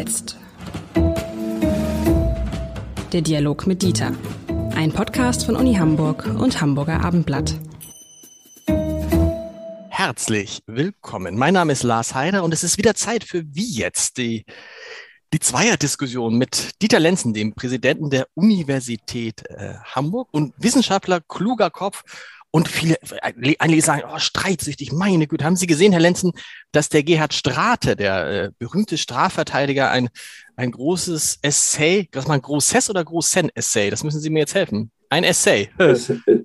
jetzt? Der Dialog mit Dieter. Ein Podcast von Uni Hamburg und Hamburger Abendblatt. Herzlich willkommen. Mein Name ist Lars Heider und es ist wieder Zeit für Wie jetzt, die, die Zweierdiskussion mit Dieter Lenzen, dem Präsidenten der Universität äh, Hamburg und Wissenschaftler, kluger Kopf und viele, einige sagen, oh, streitsüchtig, meine Güte. Haben Sie gesehen, Herr Lenzen, dass der Gerhard Strate, der äh, berühmte Strafverteidiger, ein, ein großes Essay, das mal ein großes oder großen Essay, das müssen Sie mir jetzt helfen. Ein Essay.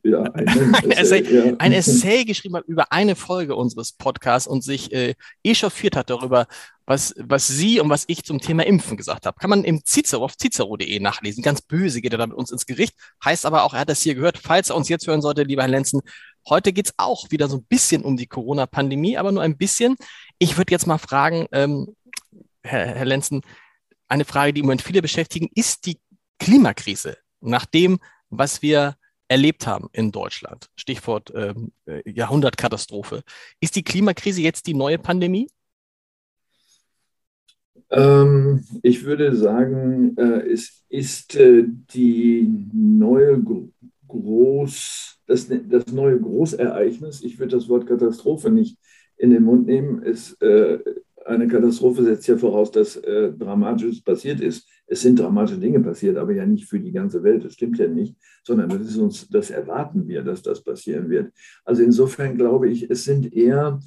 Ja, ein, ein, Essay, ja. ein Essay geschrieben hat über eine Folge unseres Podcasts und sich äh, echauffiert hat darüber, was, was Sie und was ich zum Thema Impfen gesagt habe. Kann man im Cicero auf cicero.de nachlesen. Ganz böse geht er da mit uns ins Gericht. Heißt aber auch, er hat das hier gehört. Falls er uns jetzt hören sollte, lieber Herr Lenzen, heute geht's auch wieder so ein bisschen um die Corona-Pandemie, aber nur ein bisschen. Ich würde jetzt mal fragen, ähm, Herr, Herr Lenzen, eine Frage, die im Moment viele beschäftigen, ist die Klimakrise nach dem, was wir erlebt haben in Deutschland, Stichwort ähm, äh, Jahrhundertkatastrophe, ist die Klimakrise jetzt die neue Pandemie? Ähm, ich würde sagen, äh, es ist äh, die neue Groß, das, das neue Großereignis. Ich würde das Wort Katastrophe nicht in den Mund nehmen. Es, äh, eine Katastrophe setzt ja voraus, dass Dramatisches passiert ist. Es sind dramatische Dinge passiert, aber ja nicht für die ganze Welt. Das stimmt ja nicht, sondern das ist uns, das erwarten wir, dass das passieren wird. Also insofern glaube ich, es sind eher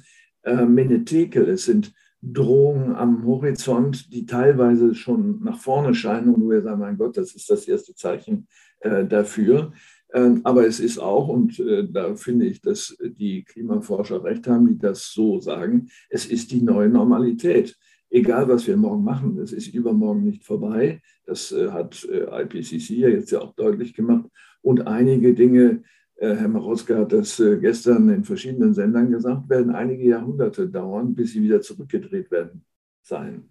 äh, Menetekel, es sind Drohungen am Horizont, die teilweise schon nach vorne scheinen und wo wir sagen, mein Gott, das ist das erste Zeichen äh, dafür. Ähm, aber es ist auch, und äh, da finde ich, dass die Klimaforscher recht haben, die das so sagen, es ist die neue Normalität. Egal, was wir morgen machen, es ist übermorgen nicht vorbei. Das äh, hat äh, IPCC ja jetzt ja auch deutlich gemacht. Und einige Dinge, Herr Marowska hat das gestern in verschiedenen Sendern gesagt, werden einige Jahrhunderte dauern, bis sie wieder zurückgedreht werden sein.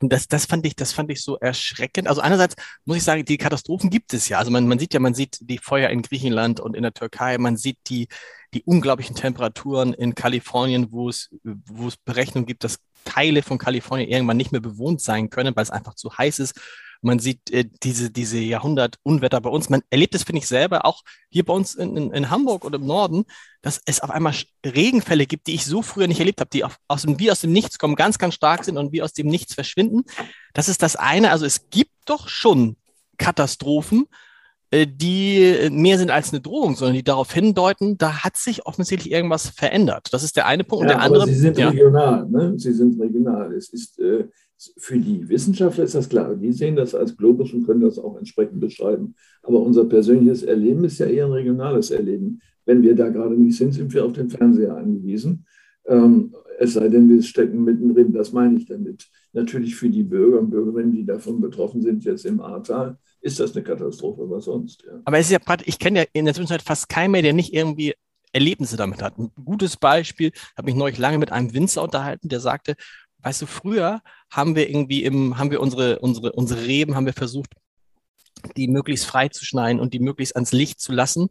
Und das, das fand ich, das fand ich so erschreckend. Also einerseits muss ich sagen, die Katastrophen gibt es ja. Also man, man sieht ja, man sieht die Feuer in Griechenland und in der Türkei, man sieht die, die unglaublichen Temperaturen in Kalifornien, wo es, wo es Berechnungen gibt, dass Teile von Kalifornien irgendwann nicht mehr bewohnt sein können, weil es einfach zu heiß ist. Man sieht äh, diese, diese Jahrhundert-Unwetter bei uns. Man erlebt es, finde ich, selber auch hier bei uns in, in, in, Hamburg oder im Norden, dass es auf einmal Regenfälle gibt, die ich so früher nicht erlebt habe, die auf, aus dem, wie aus dem Nichts kommen, ganz, ganz stark sind und wie aus dem Nichts verschwinden. Das ist das eine. Also es gibt doch schon Katastrophen, äh, die mehr sind als eine Drohung, sondern die darauf hindeuten, da hat sich offensichtlich irgendwas verändert. Das ist der eine Punkt. Ja, und der andere. Sie sind ja. regional, ne? Sie sind regional. Es ist äh, für die Wissenschaftler ist das klar. Die sehen das als Globus und können das auch entsprechend beschreiben. Aber unser persönliches Erleben ist ja eher ein regionales Erleben. Wenn wir da gerade nicht sind, sind wir auf den Fernseher angewiesen. Ähm, es sei denn, wir stecken mittendrin. Das meine ich damit. Natürlich für die Bürger und Bürgerinnen, die davon betroffen sind, jetzt im Ahrtal, ist das eine Katastrophe, was sonst. Ja. Aber es ist ja ich kenne ja in der Zwischenzeit fast keinen mehr, der nicht irgendwie Erlebnisse damit hat. Ein gutes Beispiel, habe mich neulich lange mit einem Winzer unterhalten, der sagte, weißt du, früher haben wir irgendwie im, haben wir unsere, unsere, unsere Reben, haben wir versucht, die möglichst frei zu schneiden und die möglichst ans Licht zu lassen,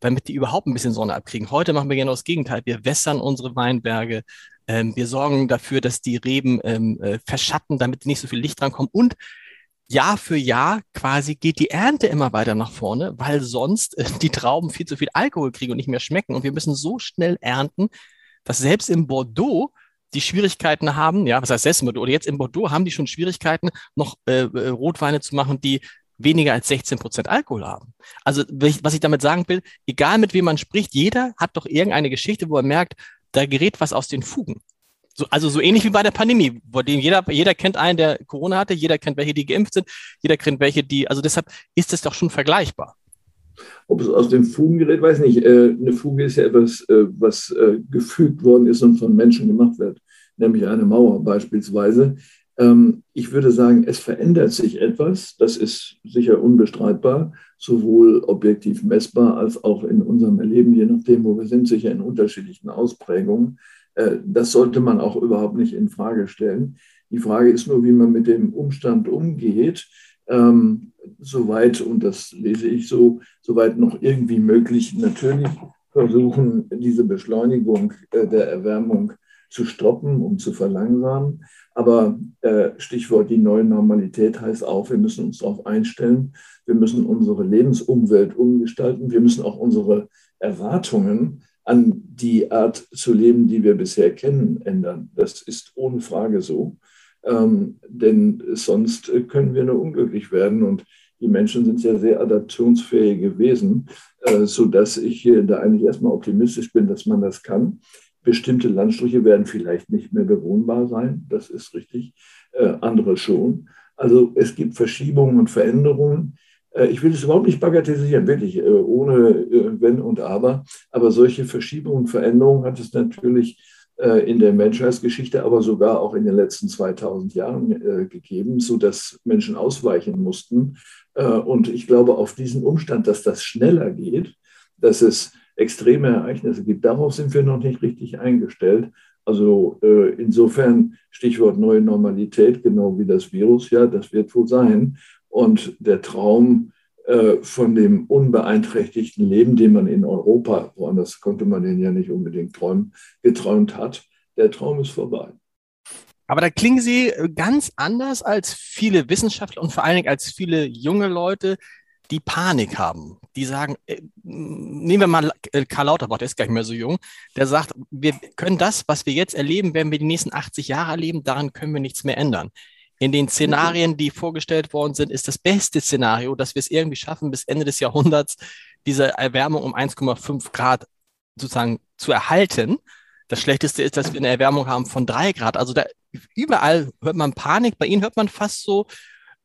damit die überhaupt ein bisschen Sonne abkriegen. Heute machen wir genau das Gegenteil. Wir wässern unsere Weinberge. Ähm, wir sorgen dafür, dass die Reben ähm, äh, verschatten, damit nicht so viel Licht drankommt. Und Jahr für Jahr quasi geht die Ernte immer weiter nach vorne, weil sonst äh, die Trauben viel zu viel Alkohol kriegen und nicht mehr schmecken. Und wir müssen so schnell ernten, dass selbst in Bordeaux die Schwierigkeiten haben, ja, was heißt selbst in Bordeaux, oder jetzt in Bordeaux haben die schon Schwierigkeiten, noch äh, äh Rotweine zu machen, die weniger als 16 Prozent Alkohol haben. Also was ich damit sagen will, egal mit wem man spricht, jeder hat doch irgendeine Geschichte, wo er merkt, da gerät was aus den Fugen. So, also so ähnlich wie bei der Pandemie, wo dem jeder, jeder kennt einen, der Corona hatte, jeder kennt welche, die geimpft sind, jeder kennt welche, die, also deshalb ist es doch schon vergleichbar. Ob es aus den Fugen gerät, weiß ich nicht. Äh, eine Fuge ist ja etwas, äh, was äh, gefügt worden ist und von Menschen gemacht wird, nämlich eine Mauer beispielsweise. Ähm, ich würde sagen, es verändert sich etwas. Das ist sicher unbestreitbar, sowohl objektiv messbar als auch in unserem Erleben, je nachdem, wo wir sind, sicher in unterschiedlichen Ausprägungen. Das sollte man auch überhaupt nicht in Frage stellen. Die Frage ist nur, wie man mit dem Umstand umgeht ähm, soweit, und das lese ich so, soweit noch irgendwie möglich, natürlich versuchen, diese Beschleunigung äh, der Erwärmung zu stoppen, um zu verlangsamen. Aber äh, Stichwort die neue Normalität heißt auch, wir müssen uns darauf einstellen, wir müssen unsere Lebensumwelt umgestalten, wir müssen auch unsere Erwartungen an die Art zu leben, die wir bisher kennen, ändern. Das ist ohne Frage so. Ähm, denn sonst können wir nur unglücklich werden. Und die Menschen sind ja sehr adaptionsfähige Wesen, äh, sodass ich da eigentlich erstmal optimistisch bin, dass man das kann. Bestimmte Landstriche werden vielleicht nicht mehr bewohnbar sein, das ist richtig, äh, andere schon. Also es gibt Verschiebungen und Veränderungen. Äh, ich will es überhaupt nicht bagatellisieren, wirklich, äh, ohne äh, Wenn und Aber. Aber solche Verschiebungen und Veränderungen hat es natürlich in der Menschheitsgeschichte, aber sogar auch in den letzten 2000 Jahren gegeben, sodass Menschen ausweichen mussten. Und ich glaube, auf diesen Umstand, dass das schneller geht, dass es extreme Ereignisse gibt, darauf sind wir noch nicht richtig eingestellt. Also insofern Stichwort neue Normalität, genau wie das Virus, ja, das wird wohl sein. Und der Traum äh, von dem unbeeinträchtigten Leben, den man in Europa, woanders konnte man den ja nicht unbedingt träumen, geträumt hat, der Traum ist vorbei. Aber da klingen Sie äh, ganz anders als viele Wissenschaftler und vor allen Dingen als viele junge Leute, die Panik haben. Die sagen, äh, nehmen wir mal Karl Lauterbach, der ist gar nicht mehr so jung, der sagt, wir können das, was wir jetzt erleben, werden wir die nächsten 80 Jahre erleben, daran können wir nichts mehr ändern in den Szenarien, die vorgestellt worden sind, ist das beste Szenario, dass wir es irgendwie schaffen, bis Ende des Jahrhunderts diese Erwärmung um 1,5 Grad sozusagen zu erhalten. Das Schlechteste ist, dass wir eine Erwärmung haben von drei Grad. Also da überall hört man Panik. Bei Ihnen hört man fast so,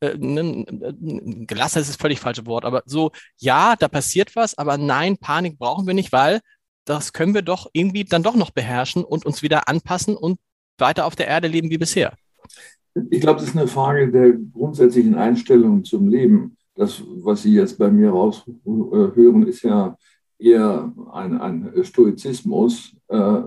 äh, gelassen ist das völlig falsche Wort, aber so, ja, da passiert was, aber nein, Panik brauchen wir nicht, weil das können wir doch irgendwie dann doch noch beherrschen und uns wieder anpassen und weiter auf der Erde leben wie bisher. Ich glaube, das ist eine Frage der grundsätzlichen Einstellung zum Leben. Das, was Sie jetzt bei mir raushören, ist ja eher ein, ein Stoizismus, äh,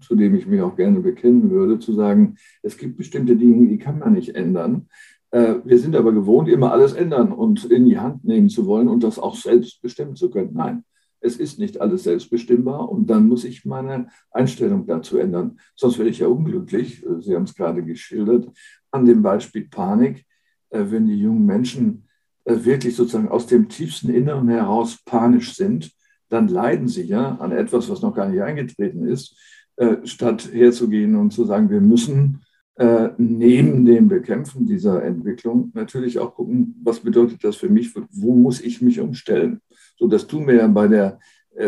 zu dem ich mich auch gerne bekennen würde, zu sagen, es gibt bestimmte Dinge, die kann man nicht ändern. Äh, wir sind aber gewohnt, immer alles ändern und in die Hand nehmen zu wollen und das auch selbst bestimmen zu können. Nein, es ist nicht alles selbstbestimmbar und dann muss ich meine Einstellung dazu ändern. Sonst werde ich ja unglücklich. Sie haben es gerade geschildert an dem Beispiel Panik, äh, wenn die jungen Menschen äh, wirklich sozusagen aus dem tiefsten Inneren heraus panisch sind, dann leiden sie ja an etwas, was noch gar nicht eingetreten ist, äh, statt herzugehen und zu sagen, wir müssen neben dem Bekämpfen dieser Entwicklung natürlich auch gucken, was bedeutet das für mich, wo muss ich mich umstellen. So, das tun wir ja bei der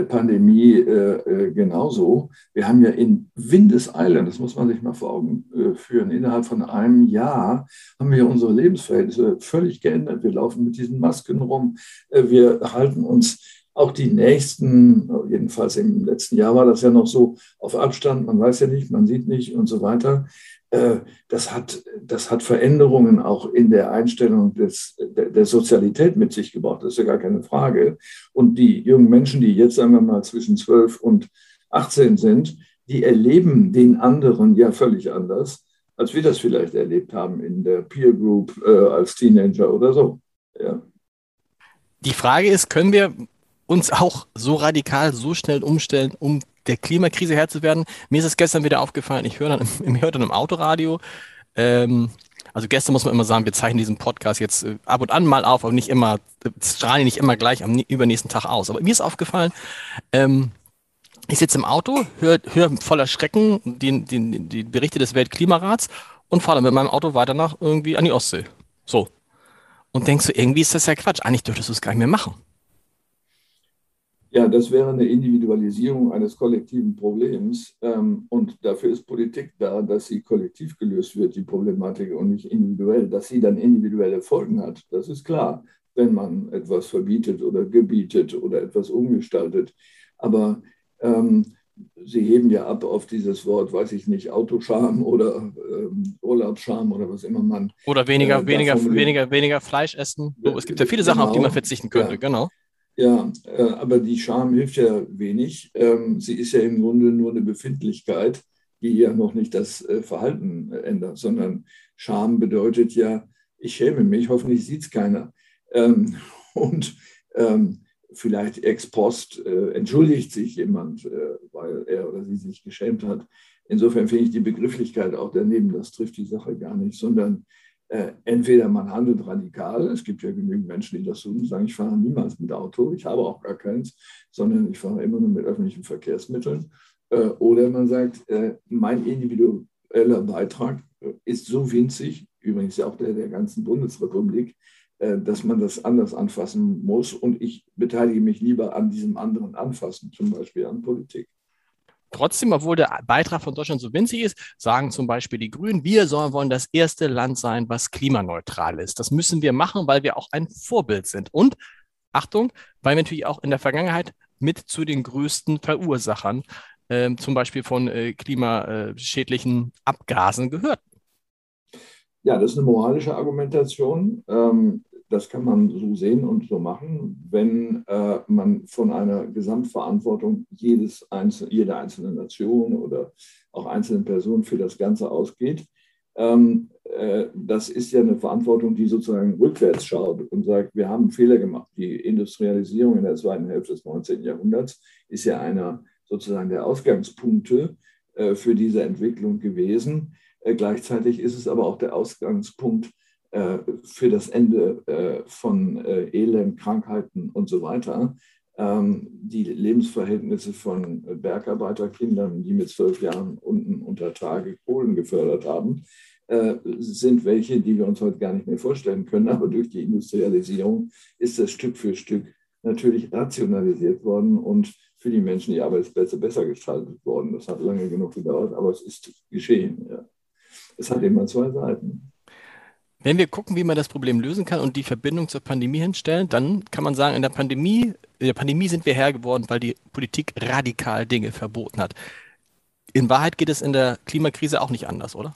Pandemie äh, äh, genauso. Wir haben ja in Windeseile, das muss man sich mal vor Augen äh, führen, innerhalb von einem Jahr haben wir unsere Lebensverhältnisse völlig geändert. Wir laufen mit diesen Masken rum. Äh, wir halten uns auch die nächsten, jedenfalls im letzten Jahr war das ja noch so, auf Abstand. Man weiß ja nicht, man sieht nicht und so weiter. Äh, das hat, das hat Veränderungen auch in der Einstellung des, der, Sozialität mit sich gebracht. Das ist ja gar keine Frage. Und die jungen Menschen, die jetzt, sagen wir mal, zwischen 12 und 18 sind, die erleben den anderen ja völlig anders, als wir das vielleicht erlebt haben in der Peer Group äh, als Teenager oder so. Ja. Die Frage ist, können wir uns auch so radikal, so schnell umstellen, um der Klimakrise Herr zu werden. Mir ist es gestern wieder aufgefallen, ich höre dann, ich höre dann im Autoradio, ähm, also gestern muss man immer sagen, wir zeichnen diesen Podcast jetzt äh, ab und an mal auf, aber nicht immer, strahlen nicht immer gleich am übernächsten Tag aus. Aber mir ist aufgefallen, ähm, ich sitze im Auto, höre hör voller Schrecken die, die, die Berichte des Weltklimarats und fahre dann mit meinem Auto weiter nach irgendwie an die Ostsee. So. Und denkst du, irgendwie ist das ja Quatsch. Eigentlich dürftest du es gar nicht mehr machen. Ja, das wäre eine Individualisierung eines kollektiven Problems. Ähm, und dafür ist Politik da, dass sie kollektiv gelöst wird, die Problematik, und nicht individuell. Dass sie dann individuelle Folgen hat, das ist klar, wenn man etwas verbietet oder gebietet oder etwas umgestaltet. Aber ähm, Sie heben ja ab auf dieses Wort, weiß ich nicht, Autoscham oder ähm, Urlaubsscham oder was immer man. Oder weniger, äh, weniger, weniger, weniger Fleisch essen. es gibt ja viele Sachen, auf die man genau. verzichten könnte, ja. genau. Ja, äh, aber die Scham hilft ja wenig. Ähm, sie ist ja im Grunde nur eine Befindlichkeit, die ja noch nicht das äh, Verhalten äh, ändert, sondern Scham bedeutet ja, ich schäme mich, hoffentlich sieht es keiner. Ähm, und ähm, vielleicht ex post entschuldigt sich jemand, weil er oder sie sich geschämt hat. Insofern finde ich die Begrifflichkeit auch daneben, das trifft die Sache gar nicht, sondern äh, entweder man handelt radikal, es gibt ja genügend Menschen, die das tun, sagen, ich fahre niemals mit Auto, ich habe auch gar keins, sondern ich fahre immer nur mit öffentlichen Verkehrsmitteln. Äh, oder man sagt, äh, mein individueller Beitrag äh, ist so winzig, übrigens auch der der ganzen Bundesrepublik, äh, dass man das anders anfassen muss und ich beteilige mich lieber an diesem anderen Anfassen, zum Beispiel an Politik. Trotzdem, obwohl der Beitrag von Deutschland so winzig ist, sagen zum Beispiel die Grünen, wir sollen wollen das erste Land sein, was klimaneutral ist. Das müssen wir machen, weil wir auch ein Vorbild sind. Und Achtung, weil wir natürlich auch in der Vergangenheit mit zu den größten Verursachern äh, zum Beispiel von äh, klimaschädlichen Abgasen gehört. Ja, das ist eine moralische Argumentation. Ähm, das kann man so sehen und so machen, wenn äh, man von einer Gesamtverantwortung jedes Einzel jeder einzelnen Nation oder auch einzelnen Personen für das Ganze ausgeht. Ähm, äh, das ist ja eine Verantwortung, die sozusagen rückwärts schaut und sagt, wir haben Fehler gemacht. Die Industrialisierung in der zweiten Hälfte des 19. Jahrhunderts ist ja einer sozusagen der Ausgangspunkte äh, für diese Entwicklung gewesen. Äh, gleichzeitig ist es aber auch der Ausgangspunkt für das Ende äh, von äh, Elend, Krankheiten und so weiter. Ähm, die Lebensverhältnisse von Bergarbeiterkindern, die mit zwölf Jahren unten unter Tage Kohlen gefördert haben, sind welche, die wir uns heute gar nicht mehr vorstellen können. Aber durch die Industrialisierung ist das Stück für Stück natürlich rationalisiert worden und für die Menschen die Arbeitsplätze besser gestaltet worden. Das hat lange genug gedauert, aber es ist geschehen. Ja. Es hat immer zwei Seiten. Wenn wir gucken, wie man das Problem lösen kann und die Verbindung zur Pandemie hinstellen, dann kann man sagen, in der Pandemie, in der Pandemie sind wir Herr geworden, weil die Politik radikal Dinge verboten hat. In Wahrheit geht es in der Klimakrise auch nicht anders, oder?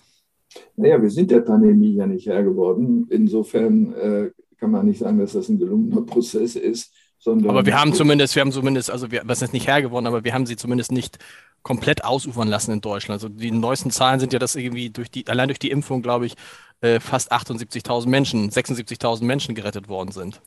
Naja, wir sind der Pandemie ja nicht Herr geworden. Insofern äh, kann man nicht sagen, dass das ein gelungener Prozess ist. Sondern aber wir haben zumindest, wir haben zumindest, also wir, was ist nicht Herr geworden, aber wir haben sie zumindest nicht komplett ausufern lassen in Deutschland. Also die neuesten Zahlen sind ja, dass irgendwie durch die, allein durch die Impfung, glaube ich, äh, fast 78.000 Menschen, 76.000 Menschen gerettet worden sind.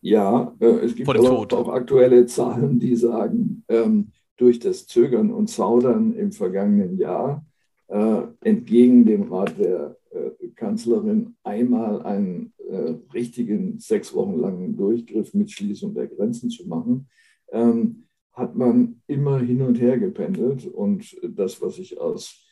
Ja, äh, es gibt auch, auch, aktuelle Zahlen, die sagen, ähm, durch das Zögern und Zaudern im vergangenen Jahr, äh, entgegen dem Rat der äh, Kanzlerin, einmal einen äh, richtigen sechs Wochen langen Durchgriff mit Schließung der Grenzen zu machen, ähm, hat man immer hin und her gependelt. Und das, was ich aus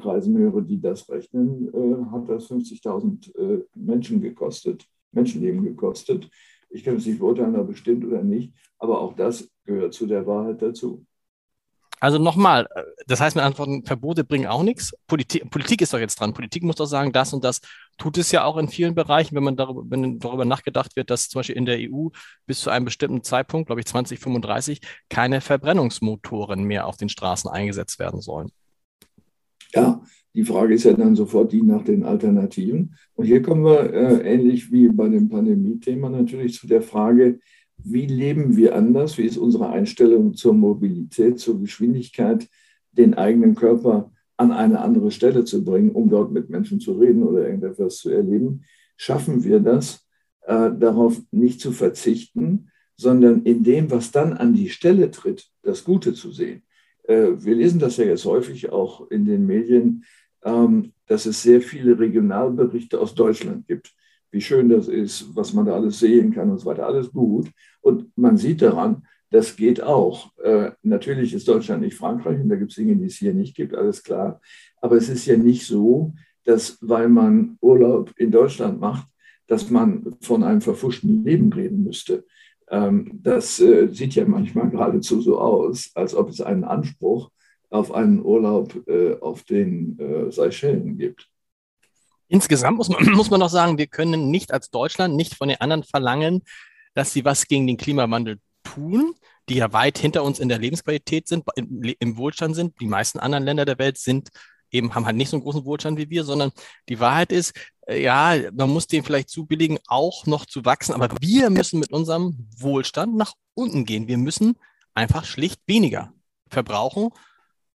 Kreisen höre, die das rechnen, äh, hat das 50.000 äh, Menschen gekostet, Menschenleben gekostet. Ich kann es nicht beurteilen, ob es stimmt oder nicht, aber auch das gehört zu der Wahrheit dazu. Also nochmal, das heißt mit Antworten, Verbote bringen auch nichts. Politik, Politik ist doch jetzt dran. Politik muss doch sagen, das und das tut es ja auch in vielen Bereichen, wenn man darüber, wenn darüber nachgedacht wird, dass zum Beispiel in der EU bis zu einem bestimmten Zeitpunkt, glaube ich 2035, keine Verbrennungsmotoren mehr auf den Straßen eingesetzt werden sollen. Ja, die Frage ist ja dann sofort die nach den Alternativen. Und hier kommen wir äh, ähnlich wie bei dem Pandemie-Thema natürlich zu der Frage, wie leben wir anders? Wie ist unsere Einstellung zur Mobilität, zur Geschwindigkeit, den eigenen Körper an eine andere Stelle zu bringen, um dort mit Menschen zu reden oder irgendetwas zu erleben? Schaffen wir das, äh, darauf nicht zu verzichten, sondern in dem, was dann an die Stelle tritt, das Gute zu sehen? Äh, wir lesen das ja jetzt häufig auch in den Medien, ähm, dass es sehr viele Regionalberichte aus Deutschland gibt. Wie schön das ist, was man da alles sehen kann und so weiter. Alles gut. Und man sieht daran, das geht auch. Äh, natürlich ist Deutschland nicht Frankreich und da gibt es Dinge, die es hier nicht gibt, alles klar. Aber es ist ja nicht so, dass, weil man Urlaub in Deutschland macht, dass man von einem verfuschten Leben reden müsste. Ähm, das äh, sieht ja manchmal geradezu so aus, als ob es einen Anspruch auf einen Urlaub äh, auf den äh, Seychellen gibt. Insgesamt muss man, muss man noch sagen, wir können nicht als Deutschland nicht von den anderen verlangen, dass sie was gegen den Klimawandel tun, die ja weit hinter uns in der Lebensqualität sind, im, im Wohlstand sind. Die meisten anderen Länder der Welt sind eben haben halt nicht so einen großen Wohlstand wie wir, sondern die Wahrheit ist, äh, ja, man muss dem vielleicht zubilligen, auch noch zu wachsen, aber wir müssen mit unserem Wohlstand nach unten gehen. Wir müssen einfach schlicht weniger verbrauchen.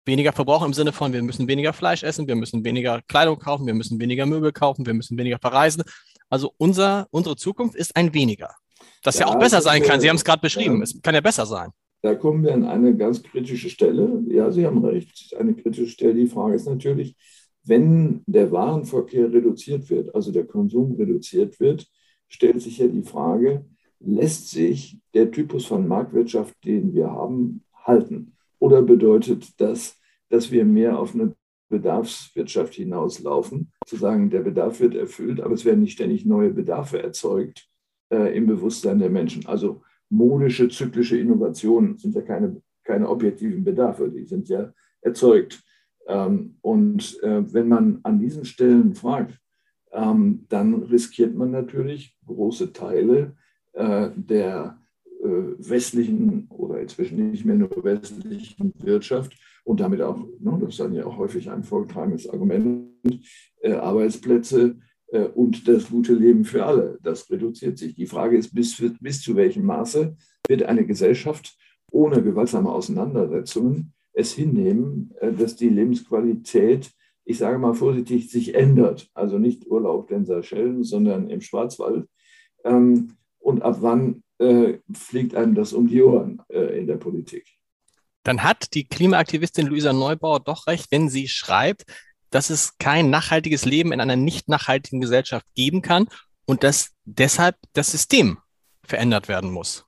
Weniger verbrauchen im Sinne von, wir müssen weniger Fleisch essen, wir müssen weniger Kleidung kaufen, wir müssen weniger Möbel kaufen, wir müssen weniger verreisen. Also unser, unsere Zukunft ist ein weniger. Das ja, ja auch besser sein kann. Sie haben es gerade beschrieben. Ja. Es kann ja besser sein. Da kommen wir an eine ganz kritische Stelle. Ja, Sie haben recht, eine kritische Stelle. Die Frage ist natürlich, wenn der Warenverkehr reduziert wird, also der Konsum reduziert wird, stellt sich ja die Frage, lässt sich der Typus von Marktwirtschaft, den wir haben, halten? Oder bedeutet das, dass wir mehr auf eine Bedarfswirtschaft hinauslaufen, zu sagen, der Bedarf wird erfüllt, aber es werden nicht ständig neue Bedarfe erzeugt äh, im Bewusstsein der Menschen. Also modische, zyklische Innovationen sind ja keine, keine objektiven Bedarfe, die sind ja erzeugt. Ähm, und äh, wenn man an diesen Stellen fragt, ähm, dann riskiert man natürlich große Teile äh, der äh, westlichen oder inzwischen nicht mehr nur westlichen Wirtschaft und damit auch, ne, das ist dann ja auch häufig ein vorgetragenes Argument, Arbeitsplätze äh, und das gute Leben für alle. Das reduziert sich. Die Frage ist, bis, bis zu welchem Maße wird eine Gesellschaft ohne gewaltsame Auseinandersetzungen es hinnehmen, äh, dass die Lebensqualität, ich sage mal vorsichtig, sich ändert. Also nicht Urlaub in Seychellen, sondern im Schwarzwald. Ähm, und ab wann äh, fliegt einem das um die Ohren in der Politik? Dann hat die Klimaaktivistin Luisa Neubauer doch recht, wenn sie schreibt, dass es kein nachhaltiges Leben in einer nicht nachhaltigen Gesellschaft geben kann und dass deshalb das System verändert werden muss.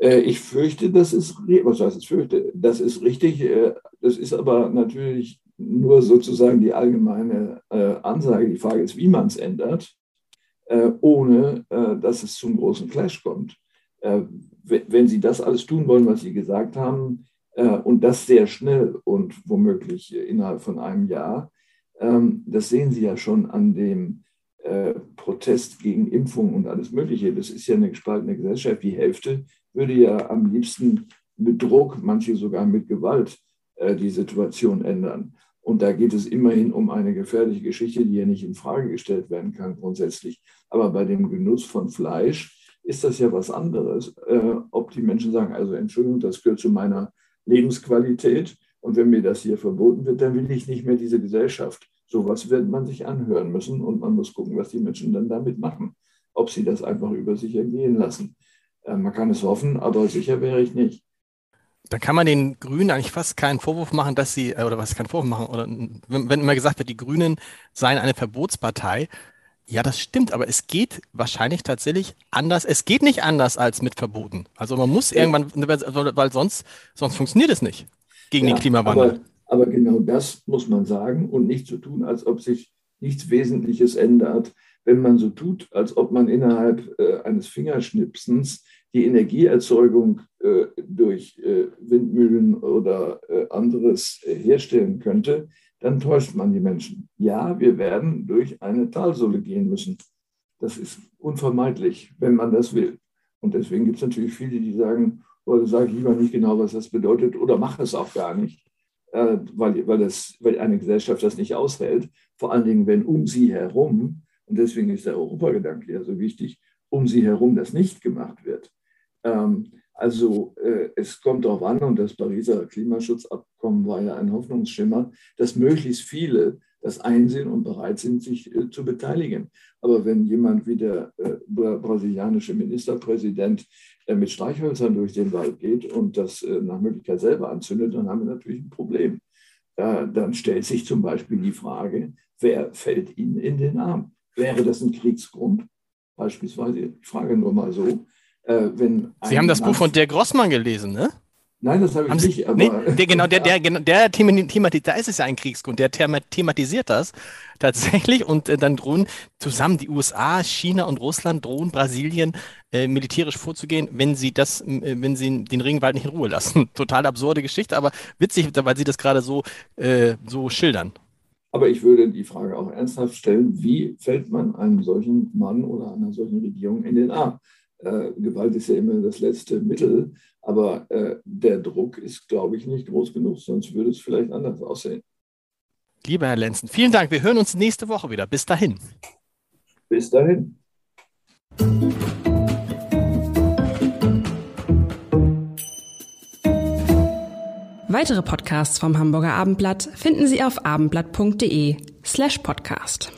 Äh, ich fürchte, das ist, was heißt ich fürchte, das ist richtig. Äh, das ist aber natürlich nur sozusagen die allgemeine äh, Ansage. Die Frage ist, wie man es ändert, ohne dass es zum großen Clash kommt. Wenn Sie das alles tun wollen, was Sie gesagt haben, und das sehr schnell und womöglich innerhalb von einem Jahr. Ähm, das sehen Sie ja schon an dem äh, Protest gegen Impfungen und alles Mögliche. Das ist ja eine gespaltene Gesellschaft. Die Hälfte würde ja am liebsten mit Druck, manche sogar mit Gewalt, äh, die Situation ändern. Und da geht es immerhin um eine gefährliche Geschichte, die ja nicht in Frage gestellt werden kann grundsätzlich. Aber bei dem Genuss von Fleisch ist das ja was anderes. ob die Menschen sagen, also Entschuldigung, das gehört zu meiner Lebensqualität. Und wenn mir das hier verboten wird, dann will ich nicht mehr diese Gesellschaft. Sowas wird man sich anhören müssen und man muss gucken, was die Menschen dann damit machen. Ob sie das einfach über sich ergehen lassen. Äh, man kann es hoffen, aber sicher wäre ich nicht. Da kann man den Grünen eigentlich fast keinen Vorwurf machen, dass sie, äh, oder was keinen Vorwurf machen, oder wenn, wenn immer gesagt wird, die Grünen seien eine Verbotspartei, ja, das stimmt, aber es geht wahrscheinlich tatsächlich anders. Es geht nicht anders als mit Verboten. Also man muss irgendwann, weil sonst, sonst funktioniert es nicht gegen ja, den Klimawandel. Aber, aber genau das muss man sagen und nicht so tun, als ob sich nichts Wesentliches ändert. Wenn man so tut, als ob man innerhalb äh, eines Fingerschnipsens die Energieerzeugung äh, durch äh, Windmühlen oder äh, anderes äh, herstellen könnte, dann täuscht man die Menschen. Ja, wir werden durch eine Talsohle gehen müssen. Das ist unvermeidlich, wenn man das will. Und deswegen gibt es natürlich viele, die sagen, oder sage ich lieber nicht genau, was das bedeutet, oder mache es auch gar nicht, äh, weil, weil, das, weil eine Gesellschaft das nicht aushält. Vor allen Dingen, wenn um sie herum, und deswegen ist der Europagedanke ja so wichtig, um sie herum das nicht gemacht wird. Ähm, also äh, es kommt darauf an, und das Pariser Klimaschutzabkommen war ja ein Hoffnungsschimmer, dass möglichst viele das einsehen und bereit sind, sich äh, zu beteiligen. Aber wenn jemand wie der äh, brasilianische Ministerpräsident äh, mit Streichhölzern durch den Wald geht und das äh, nach Möglichkeit selber anzündet, dann haben wir natürlich ein Problem. dann stellt sich zum Beispiel die Frage, wer fällt ihnen in den Arm? Wäre das ein Kriegsgrund? Beispielsweise, ich frage nur mal so, äh, wenn Sie haben das Buch von der Grossmann gelesen, ne? Nein, das habe ich haben nicht. aber, nee, der, genau, der, der, der thematisiert, da ist es ja ein Kriegsgrund, der thematisiert das tatsächlich und äh, dann drohen zusammen die USA, China und Russland drohen Brasilien äh, militärisch vorzugehen, wenn sie das, äh, wenn sie den Regenwald nicht in Ruhe lassen. Total absurde Geschichte, aber witzig, weil sie das gerade so, äh, so schildern. Aber ich würde die Frage auch ernsthaft stellen, wie fällt man einem solchen Mann oder einer solchen Regierung in den Arm? Äh, Gewalt ist ja immer das letzte Mittel, aber äh, der Druck ist, glaube ich, nicht groß genug, sonst würde es vielleicht anders aussehen. Lieber Herr Lenzen, vielen Dank. Wir hören uns nächste Woche wieder. Bis dahin. Bis dahin. Weitere Podcasts vom Hamburger Abendblatt finden Sie auf abendblatt.de slash podcast.